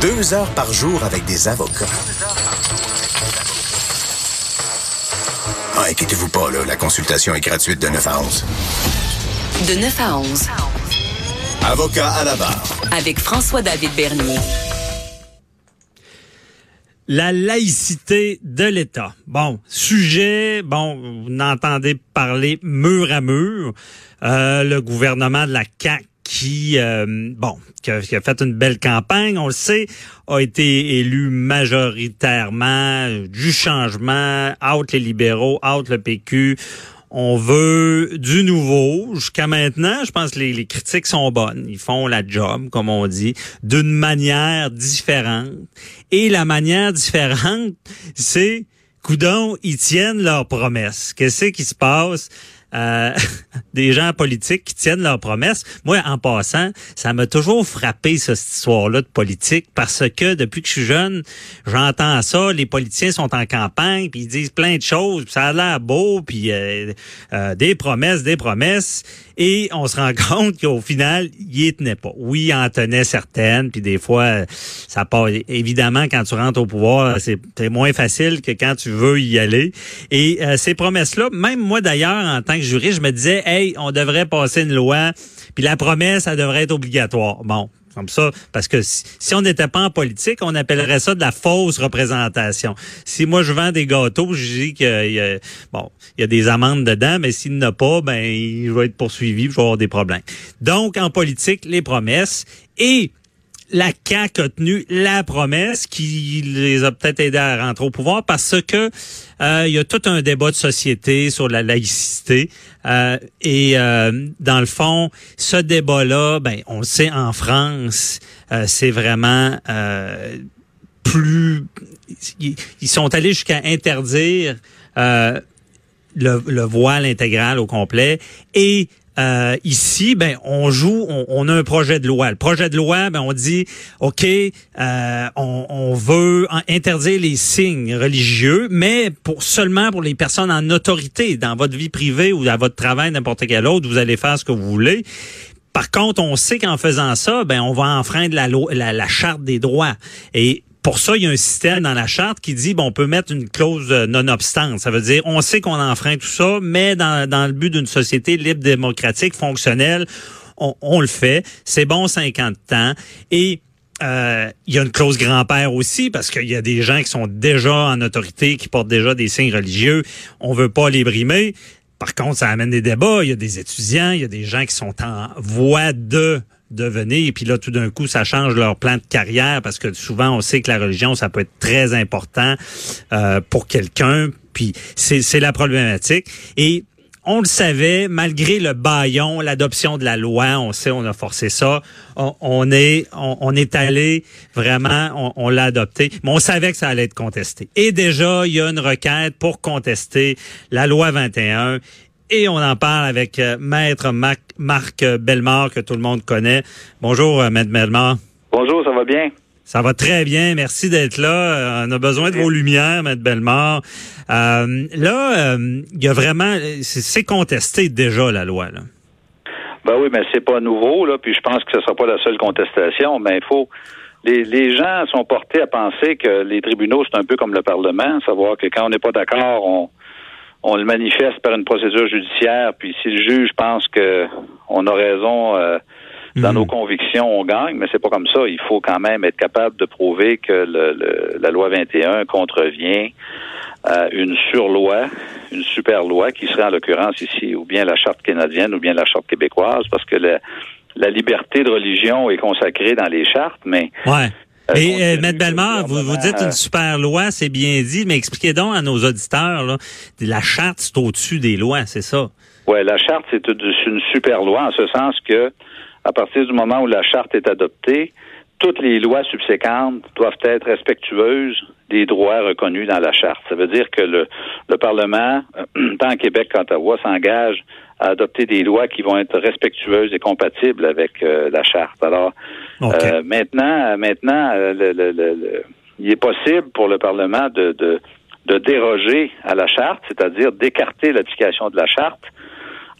Deux heures par jour avec des avocats. Ah, inquiétez-vous pas, là, la consultation est gratuite de 9 à 11. De 9 à 11. Avocat à la barre. Avec François-David Bernier. La laïcité de l'État. Bon, sujet, bon, vous n'entendez parler mur à mur. Euh, le gouvernement de la CAQ qui, euh, bon, qui a, fait une belle campagne, on le sait, a été élu majoritairement du changement, out les libéraux, out le PQ. On veut du nouveau. Jusqu'à maintenant, je pense que les, les, critiques sont bonnes. Ils font la job, comme on dit, d'une manière différente. Et la manière différente, c'est, coudon, ils tiennent leurs promesses. Qu'est-ce qui se passe? Euh, des gens politiques qui tiennent leurs promesses. Moi, en passant, ça m'a toujours frappé cette histoire-là de politique parce que depuis que je suis jeune, j'entends ça. Les politiciens sont en campagne, puis ils disent plein de choses, puis ça a l'air beau, puis euh, euh, des promesses, des promesses. Et on se rend compte qu'au final, il y tenait pas. Oui, il en tenait certaines, puis des fois, ça part. Évidemment, quand tu rentres au pouvoir, c'est moins facile que quand tu veux y aller. Et ces promesses-là, même moi d'ailleurs, en tant je me disais, hey, on devrait passer une loi, puis la promesse, ça devrait être obligatoire. Bon, comme ça, parce que si, on n'était pas en politique, on appellerait ça de la fausse représentation. Si moi je vends des gâteaux, je dis qu'il y a, il y a des amendes dedans, mais s'il n'y en a pas, ben, il va être poursuivi, je vais avoir des problèmes. Donc, en politique, les promesses et la CAQ a tenu la promesse qui les a peut-être aidés à rentrer au pouvoir parce que euh, il y a tout un débat de société sur la laïcité euh, et euh, dans le fond, ce débat-là, ben on le sait en France, c'est vraiment plus ils sont allés jusqu'à interdire le, le voile intégral au complet et euh, ici, ben on joue, on, a un projet de loi. Le projet de loi, ben on dit, ok, euh, on, on, veut interdire les signes religieux, mais pour seulement pour les personnes en autorité dans votre vie privée ou à votre travail, n'importe quel autre, vous allez faire ce que vous voulez. Par contre, on sait qu'en faisant ça, ben on va enfreindre la, loi, la, la charte des droits. Et pour ça, il y a un système dans la charte qui dit bon, on peut mettre une clause non-obstante. Ça veut dire on sait qu'on enfreint tout ça, mais dans, le but d'une société libre, démocratique, fonctionnelle, on, on le fait. C'est bon 50 ans. Et euh, il y a une clause grand-père aussi parce qu'il y a des gens qui sont déjà en autorité, qui portent déjà des signes religieux. On veut pas les brimer. Par contre, ça amène des débats. Il y a des étudiants, il y a des gens qui sont en voie de devenir. Et puis là, tout d'un coup, ça change leur plan de carrière parce que souvent, on sait que la religion, ça peut être très important euh, pour quelqu'un. Puis c'est la problématique. Et on le savait, malgré le baillon, l'adoption de la loi, on sait, on a forcé ça. On, est, on, est allé vraiment, on l'a adopté, mais on savait que ça allait être contesté. Et déjà, il y a une requête pour contester la loi 21 et on en parle avec euh, Maître Marc, Marc Bellemare, que tout le monde connaît. Bonjour, euh, Maître Bellemare. Bonjour, ça va bien? Ça va très bien. Merci d'être là. Euh, on a besoin de vos lumières, Maître Bellemare. là, il y a vraiment... C'est contesté déjà, la loi. Là. Ben oui, mais c'est pas nouveau, là, puis je pense que ce sera pas la seule contestation, mais il faut... Les, les gens sont portés à penser que les tribunaux, c'est un peu comme le Parlement, savoir que quand on n'est pas d'accord, on on le manifeste par une procédure judiciaire, puis si le juge pense que on a raison euh, dans nos mhm. convictions, on gagne, mais c'est pas comme ça. Il faut quand même être capable de prouver que le, la loi 21 contrevient à une surloi, une super loi qui serait en l'occurrence ici ou bien la charte canadienne ou bien la charte québécoise, parce que la, la liberté de religion est consacrée dans les chartes, mais ouais. Et euh, Maître Bellemare, vous, vous dites une super loi, c'est bien dit, mais expliquez donc à nos auditeurs, là, la charte, c'est au-dessus des lois, c'est ça? Oui, la charte, c'est une super loi, en ce sens que, à partir du moment où la charte est adoptée, toutes les lois subséquentes doivent être respectueuses des droits reconnus dans la charte. Ça veut dire que le, le Parlement, tant Québec qu'Ottawa, s'engage à adopter des lois qui vont être respectueuses et compatibles avec euh, la charte. Alors euh, maintenant, maintenant, euh, le, le, le, il est possible pour le Parlement de, de, de déroger à la charte, c'est-à-dire d'écarter l'application de la charte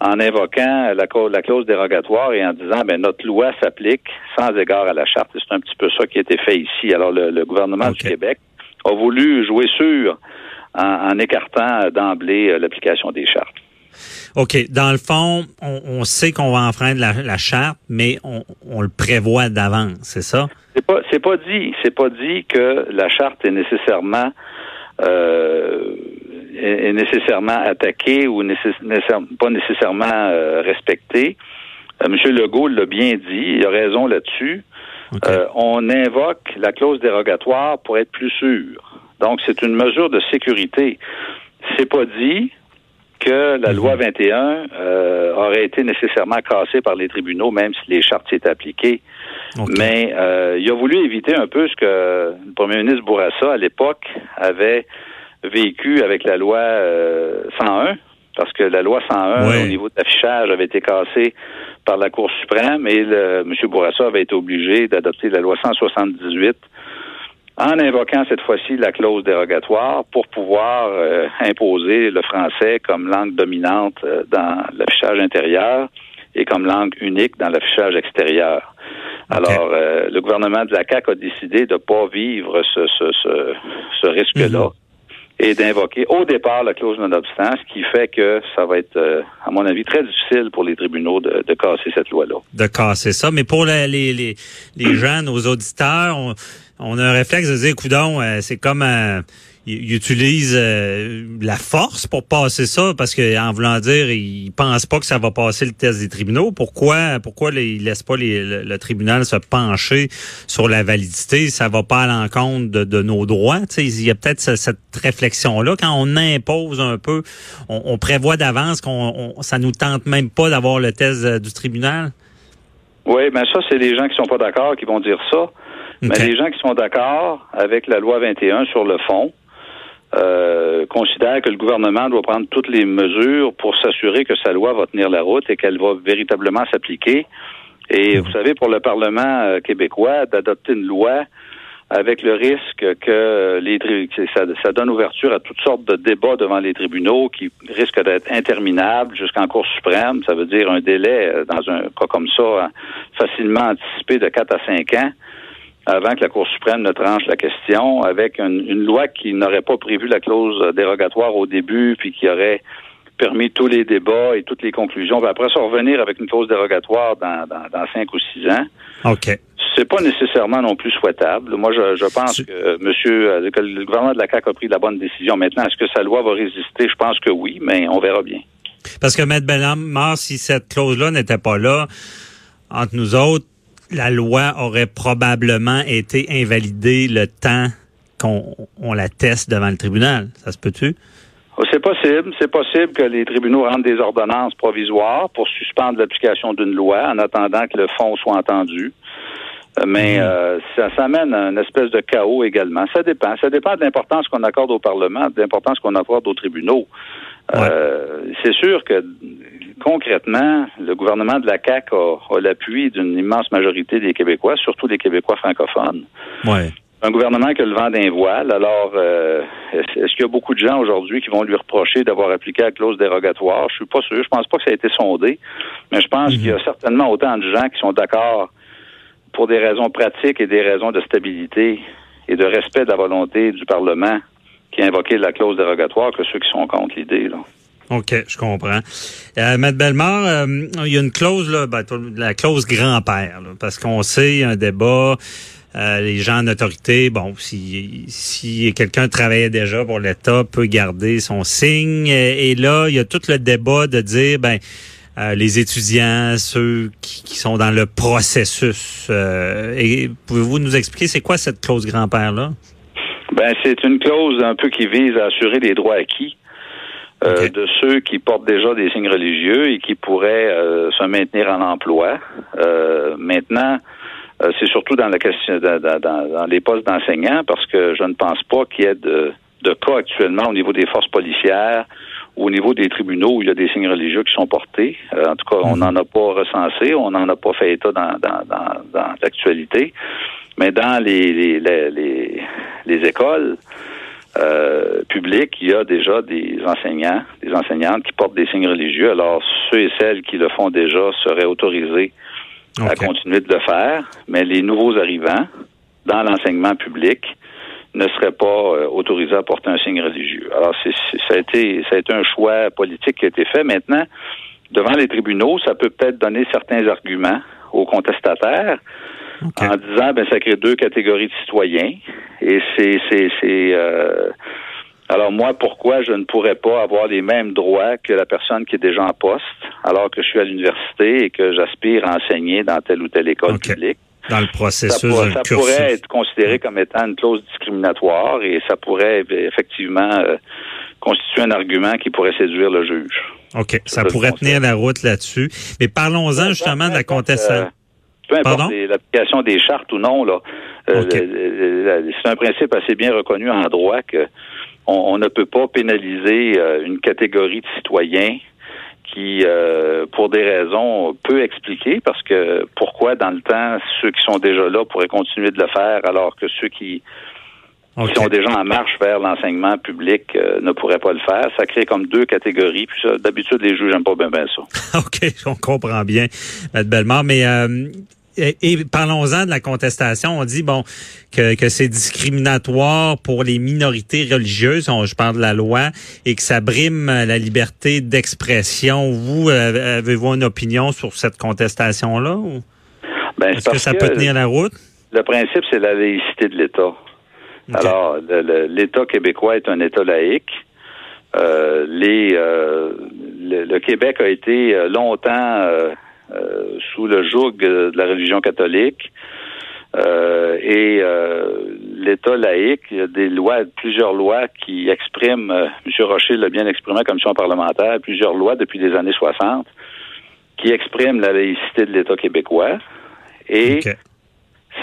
en invoquant la, la, clause dérogatoire et en disant ben notre loi s'applique sans égard à la charte. C'est un petit peu ça qui a été fait ici. Alors le, gouvernement du Québec a voulu jouer sûr en, écartant d'emblée euh, l'application des chartes. OK. Dans le fond, on, sait qu'on va enfreindre la, charte, mais on, le prévoit d'avance, c'est ça? C'est pas, c'est pas dit. C'est pas dit que la charte est nécessairement euh, est, nécessairement attaquée ou pas nécessairement euh, respectée. Euh, Monsieur Legault l'a bien dit, il a raison là-dessus. Euh, on invoque la clause dérogatoire pour être plus sûr. Donc, c'est une mesure de sécurité. C'est pas dit que la loi 21 mhm. euh, aurait été nécessairement cassée par les tribunaux, même si les chartes s'étaient appliquées. Mais euh, il a voulu éviter un peu ce que le premier ministre Bourassa, à l'époque, avait vécu avec la loi 101, euh, parce que la loi 101, au niveau de l'affichage, avait été cassée par la Cour suprême et le, M. Bourassa avait été obligé d'adopter la loi 178 en invoquant cette fois-ci la clause dérogatoire pour pouvoir euh, imposer le français comme langue dominante euh, dans l'affichage intérieur et comme langue unique dans l'affichage extérieur. Alors, euh, le gouvernement de la CAQ a décidé de ne pas vivre ce, ce, ce, ce risque-là. Mhm. et d'invoquer au départ la clause non-obstant, ce qui fait que ça va être, à mon avis, très difficile pour les tribunaux de, de casser cette loi-là. De casser ça, mais pour les, les, les, les gens, nos auditeurs, on on a un réflexe de dire, coudon, euh, c'est comme un, il, utilise euh, la force pour passer ça parce que en voulant dire, il pense pas que ça va passer le test des tribunaux. Pourquoi, pourquoi il laisse pas le, tribunal se pencher sur la validité? Ça va pas à l'encontre de, nos droits. il y a peut-être cette réflexion là quand on impose un peu, on, prévoit d'avance qu'on ça nous tente même pas d'avoir le test euh, du tribunal? Oui, ben ça, c'est les gens qui sont pas d'accord qui vont dire ça. Mais les gens qui sont d'accord avec la loi 21 sur le fond euh, considèrent que le gouvernement doit prendre toutes les mesures pour s'assurer que sa loi va tenir la route et qu'elle va véritablement s'appliquer. Et vous savez, pour le Parlement euh, québécois, d'adopter une loi avec le risque que les ça, ça donne ouverture à toutes sortes de débats devant les tribunaux qui risquent d'être interminables jusqu'en Cour suprême. Ça veut dire un délai euh, dans un cas comme ça hein, facilement anticipé de 4 à 5 ans avant que la Cour suprême ne tranche la question, avec une, loi qui n'aurait pas prévu la clause dérogatoire au début, puis qui aurait permis tous les débats et toutes les conclusions, puis après ça revenir avec une clause dérogatoire dans, dans, cinq ou six ans. OK. C'est pas nécessairement non plus souhaitable. Moi, je, pense que monsieur, euh, que le gouvernement de la CAQ a pris la bonne décision. Maintenant, est-ce que sa loi va résister? Je pense que oui, mais on verra bien. Parce que, M. Bellam, si cette clause-là n'était pas là, entre nous autres, la loi aurait probablement été invalidée le temps qu'on la teste devant le tribunal. Ça se peut-tu? Oh, c'est possible. C'est possible que les tribunaux rendent des ordonnances provisoires pour suspendre l'application d'une loi en attendant que le fond soit entendu. Euh, mais mhm. euh, ça, ça amène à une espèce de chaos également. Ça dépend. Ça dépend de l'importance qu'on accorde au Parlement, de l'importance qu'on accorde aux tribunaux. Euh, c'est sûr que concrètement, le gouvernement de la CAQ a, l'appui d'une immense majorité des Québécois, surtout des Québécois francophones. Ouais. Un gouvernement qui a le vent d'un voile. Alors, euh, est-ce qu'il y a beaucoup de gens aujourd'hui qui vont lui reprocher d'avoir appliqué la clause dérogatoire? Je suis pas sûr. Je pense pas que ça a été sondé. Mais je pense mhm. qu'il y a certainement autant de gens qui sont d'accord pour des raisons pratiques et des raisons de stabilité et de respect de la volonté du Parlement qui a invoqué la clause dérogatoire que ceux qui sont contre l'idée. OK, je comprends. Euh, Maître Bellemare, euh, il y a une clause, là, ben, la clause grand-père, parce qu'on sait, un débat, euh, les gens en autorité, bon, si, si quelqu'un travaillait déjà pour l'État, peut garder son signe. Et, là, il y a tout le débat de dire, ben, euh, les étudiants, ceux qui, qui, sont dans le processus. et pouvez-vous nous expliquer c'est quoi cette clause grand-père-là? Ben, c'est une clause un peu qui vise à assurer les droits acquis euh, de ceux qui portent déjà des signes religieux et qui pourraient euh, se maintenir en emploi. Euh, maintenant, c'est surtout dans la question dans, les postes d'enseignants parce que je ne pense pas qu'il y ait de, de cas actuellement au niveau des forces policières ou au niveau des tribunaux où il y a des signes religieux qui sont portés. en tout cas, on mhm. n'en a pas recensé, on n'en a pas fait état dans, dans, dans, dans l'actualité. Mais dans les, les, les, les écoles, euh, public, il y a déjà des enseignants, des enseignantes qui portent des signes religieux. Alors, ceux et celles qui le font déjà seraient autorisés à continuer de le faire, mais les nouveaux arrivants dans l'enseignement public ne seraient pas euh, autorisés à porter un signe religieux. Alors, c'est, ça, a été, ça a été un choix politique qui a été fait. Maintenant, devant les tribunaux, ça peut peut-être donner certains arguments aux contestataires en disant ben ça crée deux catégories de citoyens. Et c'est c'est c'est euh, alors moi pourquoi je ne pourrais pas avoir les mêmes droits que la personne qui est déjà en poste alors que je suis à l'université et que j'aspire à enseigner dans telle ou telle école publique? Dans le processus ça, pourrait être considéré comme étant une clause discriminatoire et ça pourrait effectivement euh, constituer un argument qui pourrait séduire le juge. OK, ça, pourrait tenir la route là-dessus. Mais parlons-en justement de la contestation. Peu importe l'application des chartes ou non, là, euh, c'est un principe assez bien reconnu en droit que on, ne peut pas pénaliser euh, une catégorie de citoyens qui, euh, pour des raisons peu expliquées, parce que pourquoi dans le temps ceux qui sont déjà là pourraient continuer de le faire alors que ceux qui qui sont déjà en marche vers l'enseignement public euh, ne pourraient pas le faire. Ça crée comme deux catégories. Puis d'habitude, les juges n'aiment pas bien, bien ça. OK, on comprend bien, Mme Bellemare. Mais euh, et, parlons-en de la contestation. On dit bon que, que c'est discriminatoire pour les minorités religieuses. je parle de la loi et que ça brime la liberté d'expression. Vous euh, avez-vous une opinion sur cette contestation-là ben, Est-ce que ça peut tenir la route? Le principe, c'est la laïcité de l'État. Alors, l'État québécois est un État laïque. Euh, les, euh, le, Québec a été euh, longtemps sous le joug de la religion catholique. et l'État laïque, il y a des lois, plusieurs lois qui expriment, M. Rocher l'a bien exprimé en commission parlementaire, plusieurs lois depuis les années 60 qui expriment la laïcité de l'État québécois. Et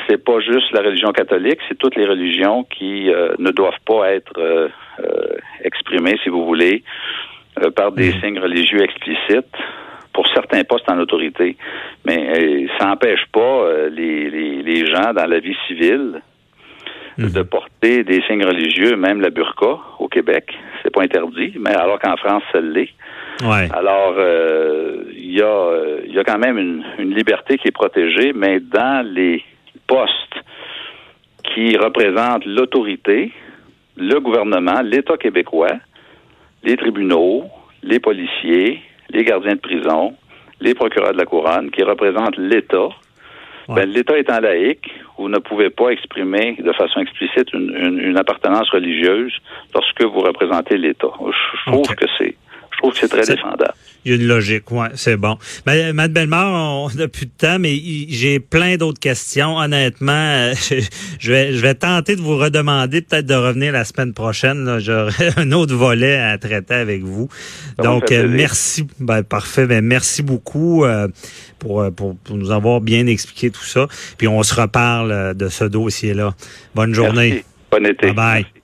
c'est pas juste la religion catholique, c'est toutes les religions qui euh, ne doivent pas être euh, euh, exprimées, si vous voulez, par des mhm. signes religieux explicites certains postes en autorité. Mais ça n'empêche pas les, les, gens dans la vie civile mhm. de porter des signes religieux, même la burqa au Québec, c'est pas interdit, mais alors qu'en France, ça l'est. Ouais. Alors, il y, a, y a quand même une, une liberté qui est protégée, mais dans les postes qui représentent l'autorité, le gouvernement, l'État québécois, les tribunaux, les policiers, les gardiens de prison, les procureurs de la couronne, qui représentent l'État. Ben, L'État étant laïque, vous ne pouvez pas exprimer de façon explicite une, appartenance religieuse lorsque vous représentez l'État. Je, trouve que c'est, je trouve que c'est très défendable. Il y a une logique, ouais, c'est bon. Ben, Mme Bellemare, on n'a plus de temps, mais j'ai plein d'autres questions. Honnêtement, je vais, je vais tenter de vous redemander peut-être de revenir la semaine prochaine. J'aurai un autre volet à traiter avec vous. Donc, euh, merci. Ben, parfait. Ben, merci beaucoup euh, pour, euh, pour, pour, nous avoir bien expliqué tout ça. Puis on se reparle de ce dossier-là. Bonne journée. Bon été. Bye bye.